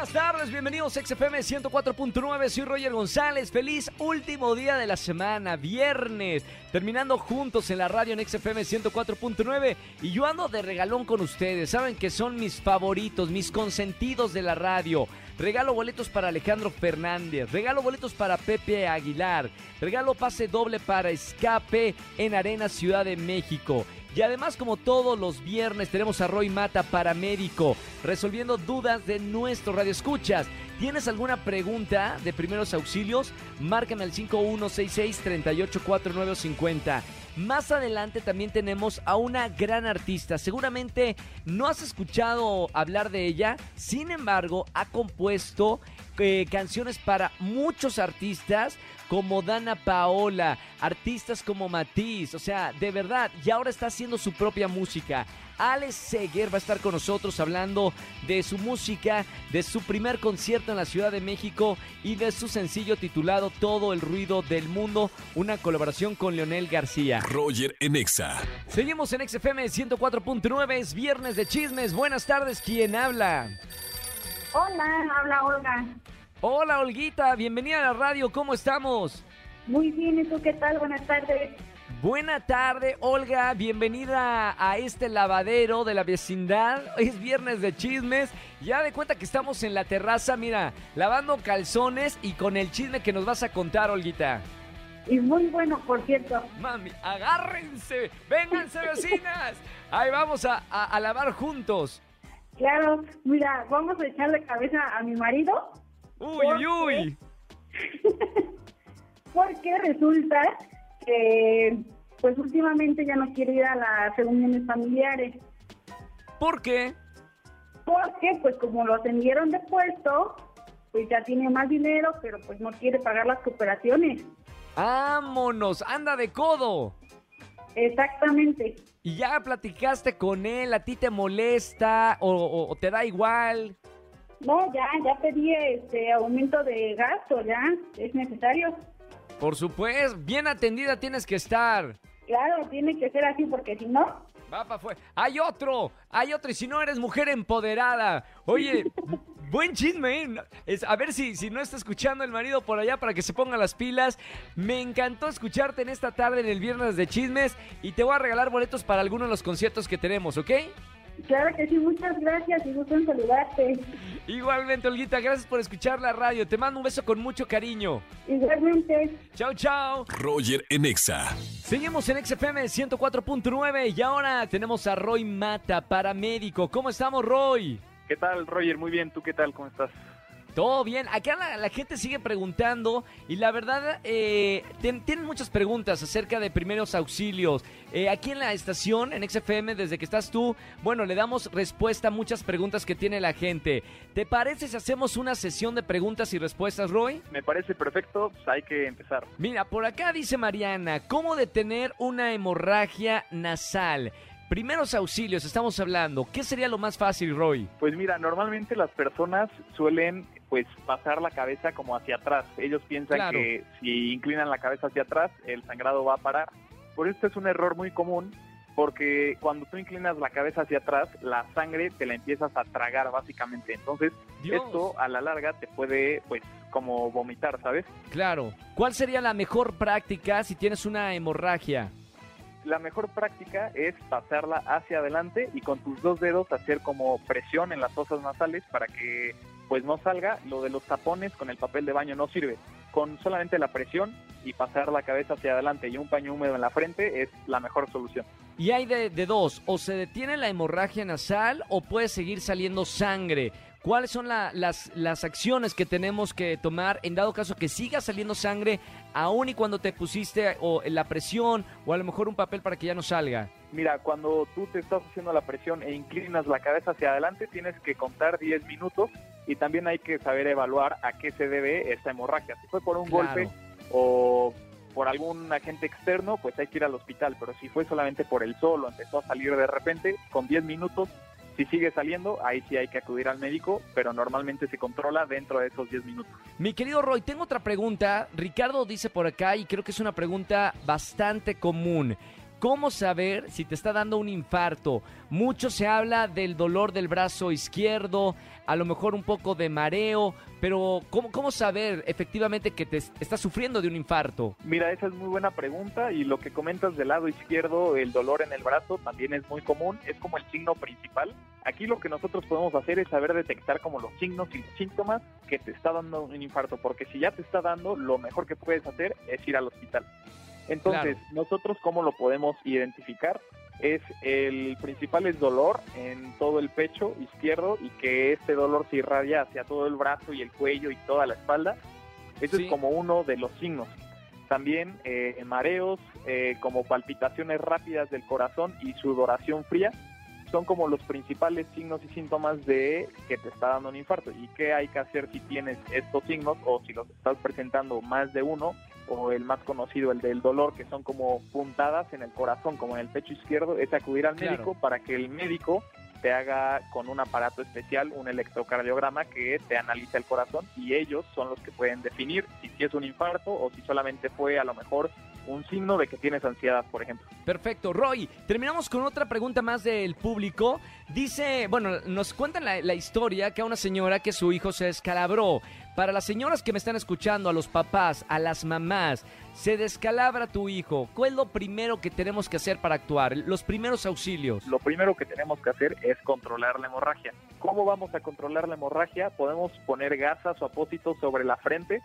Buenas tardes, bienvenidos a XFM 104.9, soy Roger González, feliz último día de la semana, viernes, terminando juntos en la radio en XFM 104.9 y yo ando de regalón con ustedes, saben que son mis favoritos, mis consentidos de la radio. Regalo boletos para Alejandro Fernández, regalo boletos para Pepe Aguilar, regalo pase doble para Escape en Arena Ciudad de México. Y además, como todos los viernes, tenemos a Roy Mata, paramédico, resolviendo dudas de nuestro radio escuchas. ¿Tienes alguna pregunta de primeros auxilios? Márcame al 5166-384950. Más adelante también tenemos a una gran artista. Seguramente no has escuchado hablar de ella, sin embargo, ha compuesto eh, canciones para muchos artistas como Dana Paola, artistas como Matiz, o sea, de verdad, y ahora está haciendo su propia música. Alex Seger va a estar con nosotros hablando de su música, de su primer concierto en la Ciudad de México y de su sencillo titulado Todo el ruido del mundo, una colaboración con Leonel García. Roger en Exa. Seguimos en XFM 104.9, es viernes de chismes. Buenas tardes, ¿quién habla? Hola, habla Olga. Hola, Olguita, bienvenida a la radio, ¿cómo estamos? Muy bien, ¿y tú qué tal? Buenas tardes. Buena tarde, Olga. Bienvenida a este lavadero de la vecindad. Hoy es viernes de chismes. Ya de cuenta que estamos en la terraza, mira, lavando calzones y con el chisme que nos vas a contar, Olguita. Y muy bueno, por cierto. Mami, agárrense. Vénganse, vecinas. Ahí vamos a, a, a lavar juntos. Claro, mira, vamos a echarle cabeza a mi marido. Uy, uy, uy. Porque resulta que, pues últimamente ya no quiere ir a las reuniones familiares. ¿Por qué? Porque, pues como lo ascendieron de puesto, pues ya tiene más dinero, pero pues no quiere pagar las cooperaciones. ¡Vámonos! ¡Anda de codo! Exactamente. ¿Y ya platicaste con él? ¿A ti te molesta o, o- o te da igual? No, ya, ya pedí este aumento de gasto, ya, es necesario. Por supuesto, bien atendida tienes que estar. Claro, tiene que ser así porque si no, Va para. Hay otro, hay otro. Y si no eres mujer empoderada. Oye, buen chisme, ¿eh? Es, a ver si, si no está escuchando el marido por allá para que se ponga las pilas. Me encantó escucharte en esta tarde en el viernes de chismes. Y te voy a regalar boletos para algunos de los conciertos que tenemos, ¿ok? claro que sí, muchas gracias y gusto en saludarte. Igualmente, Olguita, gracias por escuchar la radio. Te mando un beso con mucho cariño. Igualmente. Chao, chao. Roger en Exa. Seguimos en XFM 104.9 y ahora tenemos a Roy Mata, paramédico. ¿Cómo estamos, Roy? ¿Qué tal, Roger? Muy bien, ¿tú qué tal? ¿Cómo estás? Todo bien. Acá la, la gente sigue preguntando y la verdad eh, ten- tienen muchas preguntas acerca de primeros auxilios. Eh, aquí en la estación, en XFM, desde que estás tú, bueno, le damos respuesta a muchas preguntas que tiene la gente. ¿Te parece si hacemos una sesión de preguntas y respuestas, Roy? Me parece perfecto, pues hay que empezar. Mira, por acá dice Mariana, ¿cómo detener una hemorragia nasal? Primeros auxilios, estamos hablando. ¿Qué sería lo más fácil, Roy? Pues mira, normalmente las personas suelen pues pasar la cabeza como hacia atrás. Ellos piensan Claro. que si inclinan la cabeza hacia atrás, el sangrado va a parar. Por esto es un error muy común porque cuando tú inclinas la cabeza hacia atrás, la sangre te la empiezas a tragar básicamente. Entonces, Dios. esto a la larga te puede pues como vomitar, ¿sabes? Claro. ¿Cuál sería la mejor práctica si tienes una hemorragia? La mejor práctica es pasarla hacia adelante y con tus dos dedos hacer como presión en las fosas nasales para que pues no salga. Lo de los tapones con el papel de baño no sirve. Con solamente la presión y pasar la cabeza hacia adelante y un paño húmedo en la frente es la mejor solución. Y hay de, de dos, o se detiene la hemorragia nasal o puede seguir saliendo sangre. ¿Cuáles son la- las, las acciones que tenemos que tomar en dado caso que siga saliendo sangre aún y cuando te pusiste o la presión o a lo mejor un papel para que ya no salga? Mira, cuando tú te estás haciendo la presión e inclinas la cabeza hacia adelante, tienes que contar 10 minutos y también hay que saber evaluar a qué se debe esta hemorragia. Si fue por un Claro. golpe o por algún agente externo, pues hay que ir al hospital, pero si fue solamente por el sol o empezó a salir de repente, con 10 minutos Si sigue saliendo, ahí sí hay que acudir al médico, pero normalmente se controla dentro de esos 10 minutos. Mi querido Roy, tengo otra pregunta. Ricardo dice por acá y creo que es una pregunta bastante común. ¿Cómo saber si te está dando un infarto? Mucho se habla del dolor del brazo izquierdo, a lo mejor un poco de mareo, pero ¿cómo, cómo saber efectivamente que te estás sufriendo de un infarto? Mira, esa es muy buena pregunta y lo que comentas del lado izquierdo, el dolor en el brazo también es muy común, es como el signo principal. Aquí lo que nosotros podemos hacer es saber detectar como los signos y los síntomas que te está dando un infarto, porque si ya te está dando, lo mejor que puedes hacer es ir al hospital. Entonces, nosotros cómo lo podemos identificar es el principal es dolor en todo el pecho izquierdo y que este dolor se irradia hacia todo el brazo y el cuello y toda la espalda. Eso es como uno de los signos. También eh, mareos, eh, como palpitaciones rápidas del corazón y sudoración fría son como los principales signos y síntomas de que te está dando un infarto. ¿Y qué hay que hacer si tienes estos signos o si los estás presentando más de uno? O el más conocido, el del dolor, que son como puntadas en el corazón, como en el pecho izquierdo, es acudir al médico para que el médico te haga con un aparato especial un electrocardiograma que te analiza el corazón y ellos son los que pueden definir si, si es un infarto o si solamente fue a lo mejor un signo de que tienes ansiedad, por ejemplo. Perfecto. Roy, terminamos con otra pregunta más del público. Dice, bueno, nos cuentan la, la, historia que a una señora que su hijo se descalabró. Para las señoras que me están escuchando, a los papás, a las mamás, se descalabra tu hijo. ¿Cuál es lo primero que tenemos que hacer para actuar? Los primeros auxilios. Lo primero que tenemos que hacer es controlar la hemorragia. ¿Cómo vamos a controlar la hemorragia? Podemos poner gasas o apósitos sobre la frente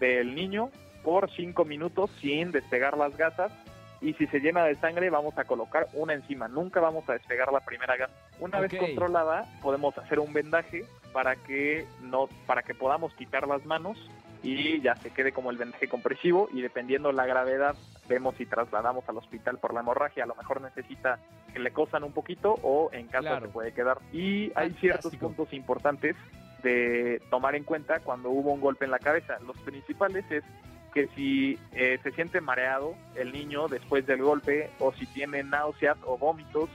del niño por cinco minutos sin despegar las gasas y si se llena de sangre vamos a colocar una encima, nunca vamos a despegar la primera gasa. Una vez controlada podemos hacer un vendaje para que no para que podamos quitar las manos y ya se quede como el vendaje compresivo. Y dependiendo la gravedad vemos si trasladamos al hospital por la hemorragia, a lo mejor necesita que le cosan un poquito o en casa se puede quedar. Y hay ciertos puntos importantes de tomar en cuenta cuando hubo un golpe en la cabeza. Los principales es que si eh, se siente mareado el niño después del golpe o si tiene náuseas o vómitos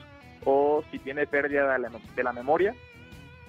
o si tiene pérdida de la, de la memoria,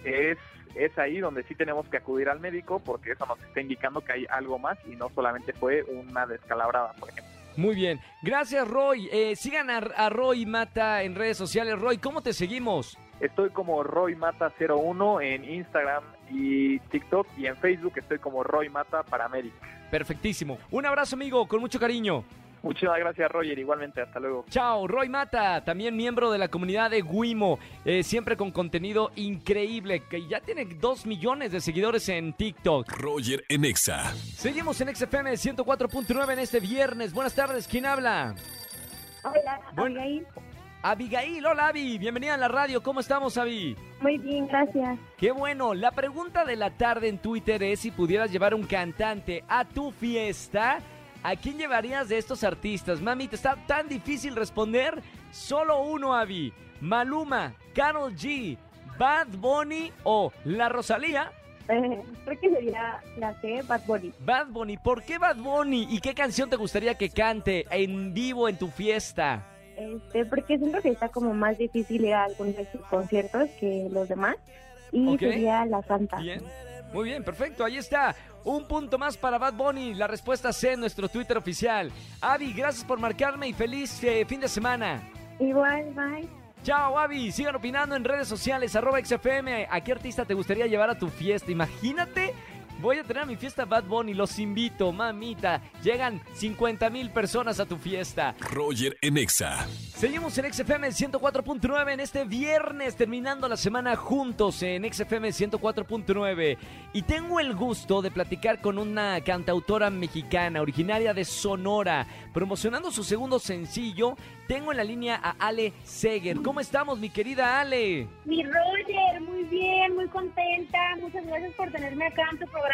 es, es ahí donde sí tenemos que acudir al médico porque eso nos está indicando que hay algo más y no solamente fue una descalabrada, por ejemplo. Muy bien. Gracias, Roy. Eh, sigan a, a, Roy Mata en redes sociales. Roy, ¿cómo te seguimos? Estoy como Roy Mata01 en Instagram y TikTok y en Facebook estoy como Roy Mata Paramedic. Perfectísimo. Un abrazo, amigo, con mucho cariño. Muchas gracias, Roger. Igualmente, hasta luego. Chao, Roy Mata, también miembro de la comunidad de Wimo, eh, siempre con contenido increíble, que ya tiene dos millones de seguidores en TikTok. Roger en Exa. Seguimos en XFM 104.9 en este viernes. Buenas tardes, ¿quién habla? Hola, Abigail. Abigail, hola Abby, bienvenida a la radio. ¿Cómo estamos, Abby? Muy bien, gracias. Qué bueno. La pregunta de la tarde en Twitter es si pudieras llevar un cantante a tu fiesta. ¿A quién llevarías de estos artistas? Mami, ¿te está tan difícil responder? Solo uno, Abby. Maluma, Carol G, Bad Bunny o La Rosalía. Eh, creo que sería la C, Bad Bunny. Bad Bunny, ¿por qué Bad Bunny? ¿Y qué canción te gustaría que cante en vivo en tu fiesta? Este, porque siento que está como más difícil ir a algunos de sus conciertos que los demás. Y Ok. sería La Santa. Bien. Muy bien, perfecto. Ahí está. Un punto más para Bad Bunny. La respuesta C en nuestro Twitter oficial. Avi, gracias por marcarme y feliz eh, fin de semana. Igual, bye. Chao, Avi. Sigan opinando en redes sociales, arroba XFM. ¿A qué artista te gustaría llevar a tu fiesta? Imagínate. Voy a tener a mi fiesta Bad Bunny, los invito, mamita. Llegan 50 mil personas a tu fiesta. Roger en Exa. Seguimos en XFM 104.9 en este viernes, terminando la semana juntos en XFM 104.9. Y tengo el gusto de platicar con una cantautora mexicana, originaria de Sonora, promocionando su segundo sencillo. Tengo en la línea a Ale Seger. ¿Cómo estamos, mi querida Ale? Mi Roger, muy bien, muy contenta. Muchas gracias por tenerme acá en tu programa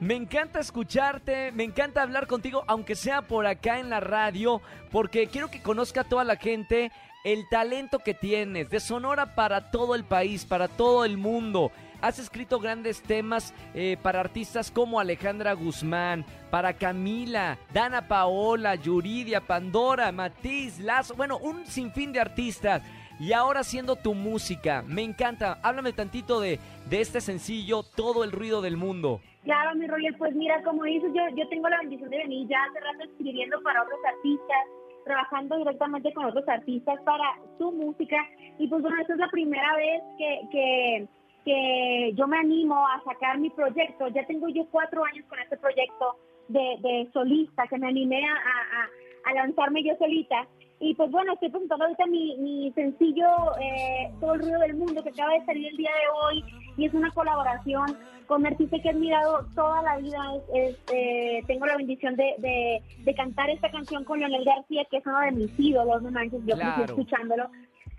Me encanta escucharte, me encanta hablar contigo, aunque sea por acá en la radio, porque quiero que conozca a toda la gente el talento que tienes, de Sonora para todo el país, para todo el mundo. Has escrito grandes temas eh, para artistas como Alejandra Guzmán, para Camila, Dana Paola, Yuridia, Pandora, Matiz, Lazo, bueno, un sinfín de artistas. Y ahora haciendo tu música. Me encanta. Háblame tantito de, de este sencillo, Todo el ruido del mundo. Claro, mi Roger, pues mira, como dices, yo, yo tengo la bendición de venir ya hace rato escribiendo para otros artistas, trabajando directamente con otros artistas para su música. Y pues bueno, esta es la primera vez que, que, que yo me animo a sacar mi proyecto. Ya tengo yo cuatro años con este proyecto de, de solista, que me animé a, a, a lanzarme yo solita. Y pues bueno, estoy presentando ahorita mi, mi sencillo eh, Todo el ruido del mundo que acaba de salir el día de hoy y es una colaboración con un artista que he admirado toda la vida. Este, tengo la bendición de, de, de, cantar esta canción con Leonel García, que es uno de mis ídolos, no manches, yo Claro. crecí escuchándolo.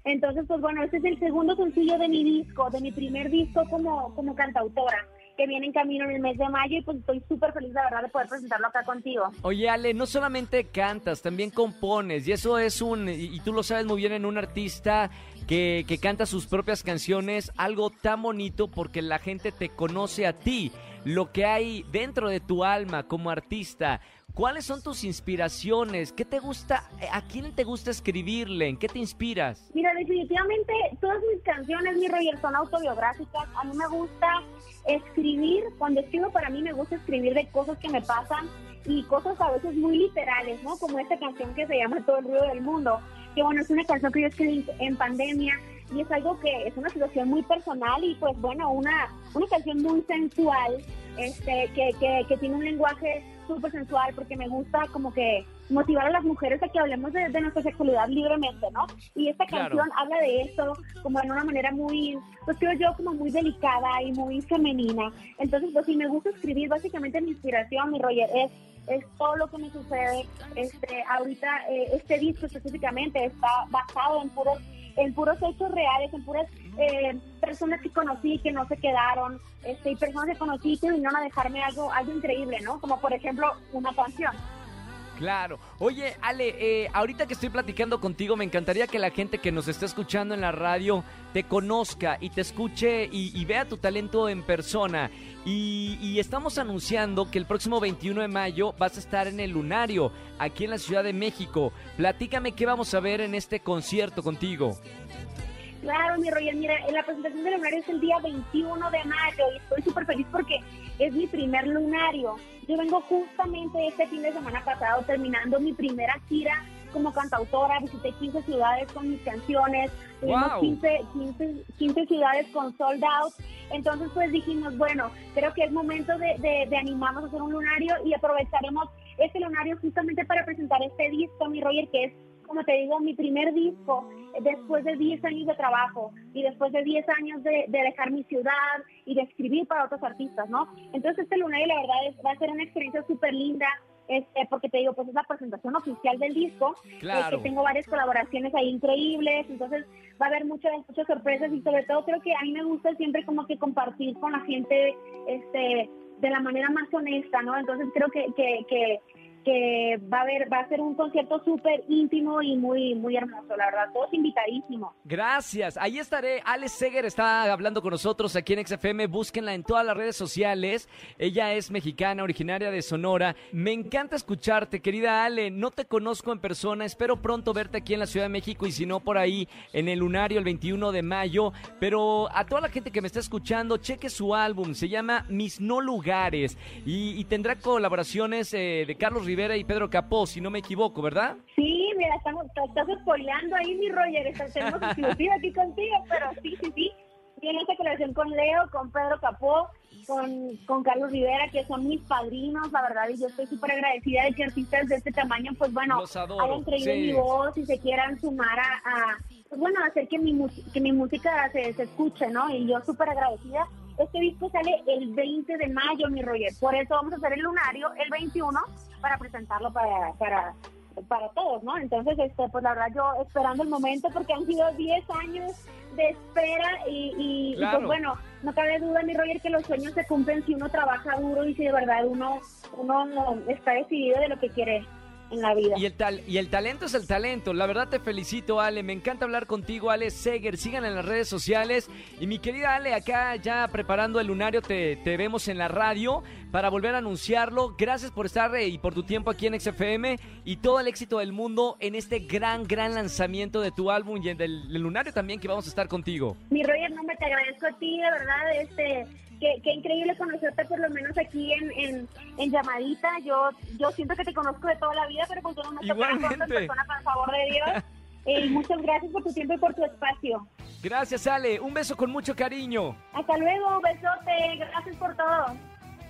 Entonces, pues bueno, este es el segundo sencillo de mi disco, de mi primer disco como, como cantautora, que viene en camino en el mes de mayo y pues estoy súper feliz, la verdad, de poder presentarlo acá contigo. Oye, Ale, no solamente cantas, también compones, y eso es un, y y tú lo sabes muy bien, en un artista que, que canta sus propias canciones, algo tan bonito porque la gente te conoce a ti, lo que hay dentro de tu alma como artista. ¿Cuáles son tus inspiraciones? ¿Qué te gusta? ¿A quién te gusta escribirle? ¿En qué te inspiras? Mira, definitivamente todas mis canciones, mi Roger, son autobiográficas. A mí me gusta escribir, cuando escribo para mí me gusta escribir de cosas que me pasan y cosas a veces muy literales, ¿no? Como esta canción que se llama Todo el ruido del mundo, que bueno, es una canción que yo escribí en pandemia y es algo que es una situación muy personal y pues bueno, una, una canción muy sensual, este, que, que, que tiene un lenguaje súper sensual porque me gusta como que motivar a las mujeres a que hablemos de, de nuestra sexualidad libremente, ¿no? Y esta Claro. canción habla de eso como en una manera muy, pues creo yo, como muy delicada y muy femenina. Entonces, pues sí, me gusta escribir, básicamente mi inspiración, mi Roger, es es todo lo que me sucede. Este, ahorita eh, este disco específicamente está basado en puros en puros hechos reales, en puras eh, personas que conocí que no se quedaron, este, y personas que conocí que vinieron a dejarme algo, algo increíble, ¿no? Como por ejemplo una canción. Claro. Oye, Ale, eh, ahorita que estoy platicando contigo, me encantaría que la gente que nos está escuchando en la radio te conozca y te escuche y, vea tu talento en persona. Y, y estamos anunciando que el próximo 21 de mayo vas a estar en el Lunario, aquí en la Ciudad de México. Platícame qué vamos a ver en este concierto contigo. Claro, mi Roger, mira, la presentación del lunario es el día 21 de mayo y estoy súper feliz porque es mi primer lunario. Yo vengo justamente este fin de semana pasado terminando mi primera gira como cantautora, visité 15 ciudades con mis canciones, tuvimos Wow. 15, 15, 15 ciudades con sold out, entonces pues dijimos, bueno, creo que es momento de, de, de animarnos a hacer un lunario y aprovecharemos este lunario justamente para presentar este disco, mi Roger, que es como te digo, mi primer disco después de 10 años de trabajo y después de 10 años de, de dejar mi ciudad y de escribir para otros artistas, ¿no? Entonces este lunario la verdad es, va a ser una experiencia súper linda, este, porque te digo, pues es la presentación oficial del disco, Claro. este, tengo varias colaboraciones ahí increíbles, entonces va a haber muchas, muchas sorpresas y sobre todo creo que a mí me gusta siempre como que compartir con la gente este, de la manera más honesta, ¿no? Entonces creo que, que, que, que va a haber, va a ser un concierto súper íntimo y muy, muy hermoso, la verdad, todos invitadísimos. Gracias. Ahí estaré. Alex Seger está hablando con nosotros aquí en XFM. Búsquenla en todas las redes sociales. Ella es mexicana, originaria de Sonora. Me encanta escucharte, querida Ale. No te conozco en persona. Espero pronto verte aquí en la Ciudad de México y si no por ahí en el Lunario el 21 de mayo. Pero a toda la gente que me está escuchando, cheque su álbum. Se llama Mis No Lugares y, tendrá colaboraciones eh, de Carlos Rivera y Pedro Capó, si no me equivoco, ¿verdad? Sí, mira, estamos, estás spoileando ahí, mi Roger, tenemos exclusiva aquí contigo, pero sí, sí, sí. Tiene esta colaboración con Leo, con Pedro Capó, con, con Carlos Rivera, que son mis padrinos, la verdad, y yo estoy súper agradecida de que artistas de este tamaño, pues bueno, hayan creído en mi voz y se quieran sumar a, a, pues bueno, hacer que mi, que mi música se, se escuche, ¿no? Y yo súper agradecida. Este disco sale el 20 de mayo, mi Roger, por eso vamos a hacer el lunario el 21 para presentarlo para, para, para todos, ¿no? Entonces, este, pues la verdad yo esperando el momento porque han sido 10 años de espera y, y- y, pues bueno, no cabe duda, mi Roger, que los sueños se cumplen si uno trabaja duro y si de verdad uno, uno está decidido de lo que quiere. En la vida. Y el, tal, y el talento es el talento. La verdad te felicito, Ale. Me encanta hablar contigo, Ale Seger. Sigan en las redes sociales. Y mi querida Ale, acá ya preparando el lunario, te, te vemos en la radio para volver a anunciarlo. Gracias por estar eh, y por tu tiempo aquí en XFM y todo el éxito del mundo en este gran, gran lanzamiento de tu álbum y del, del lunario también que vamos a estar contigo. Mi Roger, no me te agradezco a ti, de verdad, este Qué, qué, increíble conocerte por lo menos aquí en, en, en, llamadita. Yo yo siento que te conozco de toda la vida, pero pues tú no me otras personas, por favor de Dios. Eh, muchas gracias por tu tiempo y por tu espacio. Gracias, Ale. Un beso con mucho cariño. Hasta luego, besote. Gracias por todo.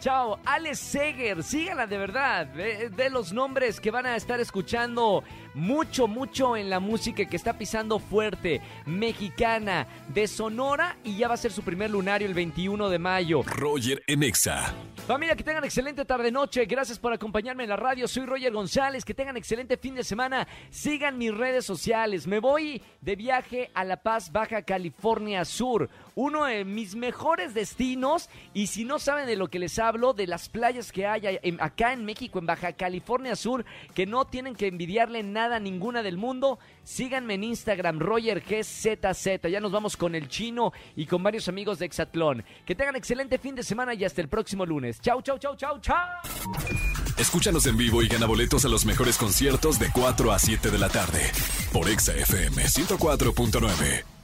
Chao, Ale Seger, síganla de verdad, de, de, los nombres que van a estar escuchando mucho, mucho en la música que está pisando fuerte, mexicana, de Sonora y ya va a ser su primer lunario el 21 de mayo. Roger Enexa. Familia, que tengan excelente tarde-noche, gracias por acompañarme en la radio, soy Roger González, que tengan excelente fin de semana, sigan mis redes sociales, me voy de viaje a La Paz, Baja California Sur, uno de mis mejores destinos y si no saben de lo que les hablo, de las playas que hay acá en México, en Baja California Sur, que no tienen que envidiarle nada a ninguna del mundo, síganme en Instagram, RogerGZZ, ya nos vamos con el chino y con varios amigos de Exatlón. Que tengan excelente fin de semana y hasta el próximo lunes. Chau, chau, chau, chau, chau. Escúchanos en vivo y gana boletos a los mejores conciertos de 4 a 7 de la tarde por Exa FM 104.9.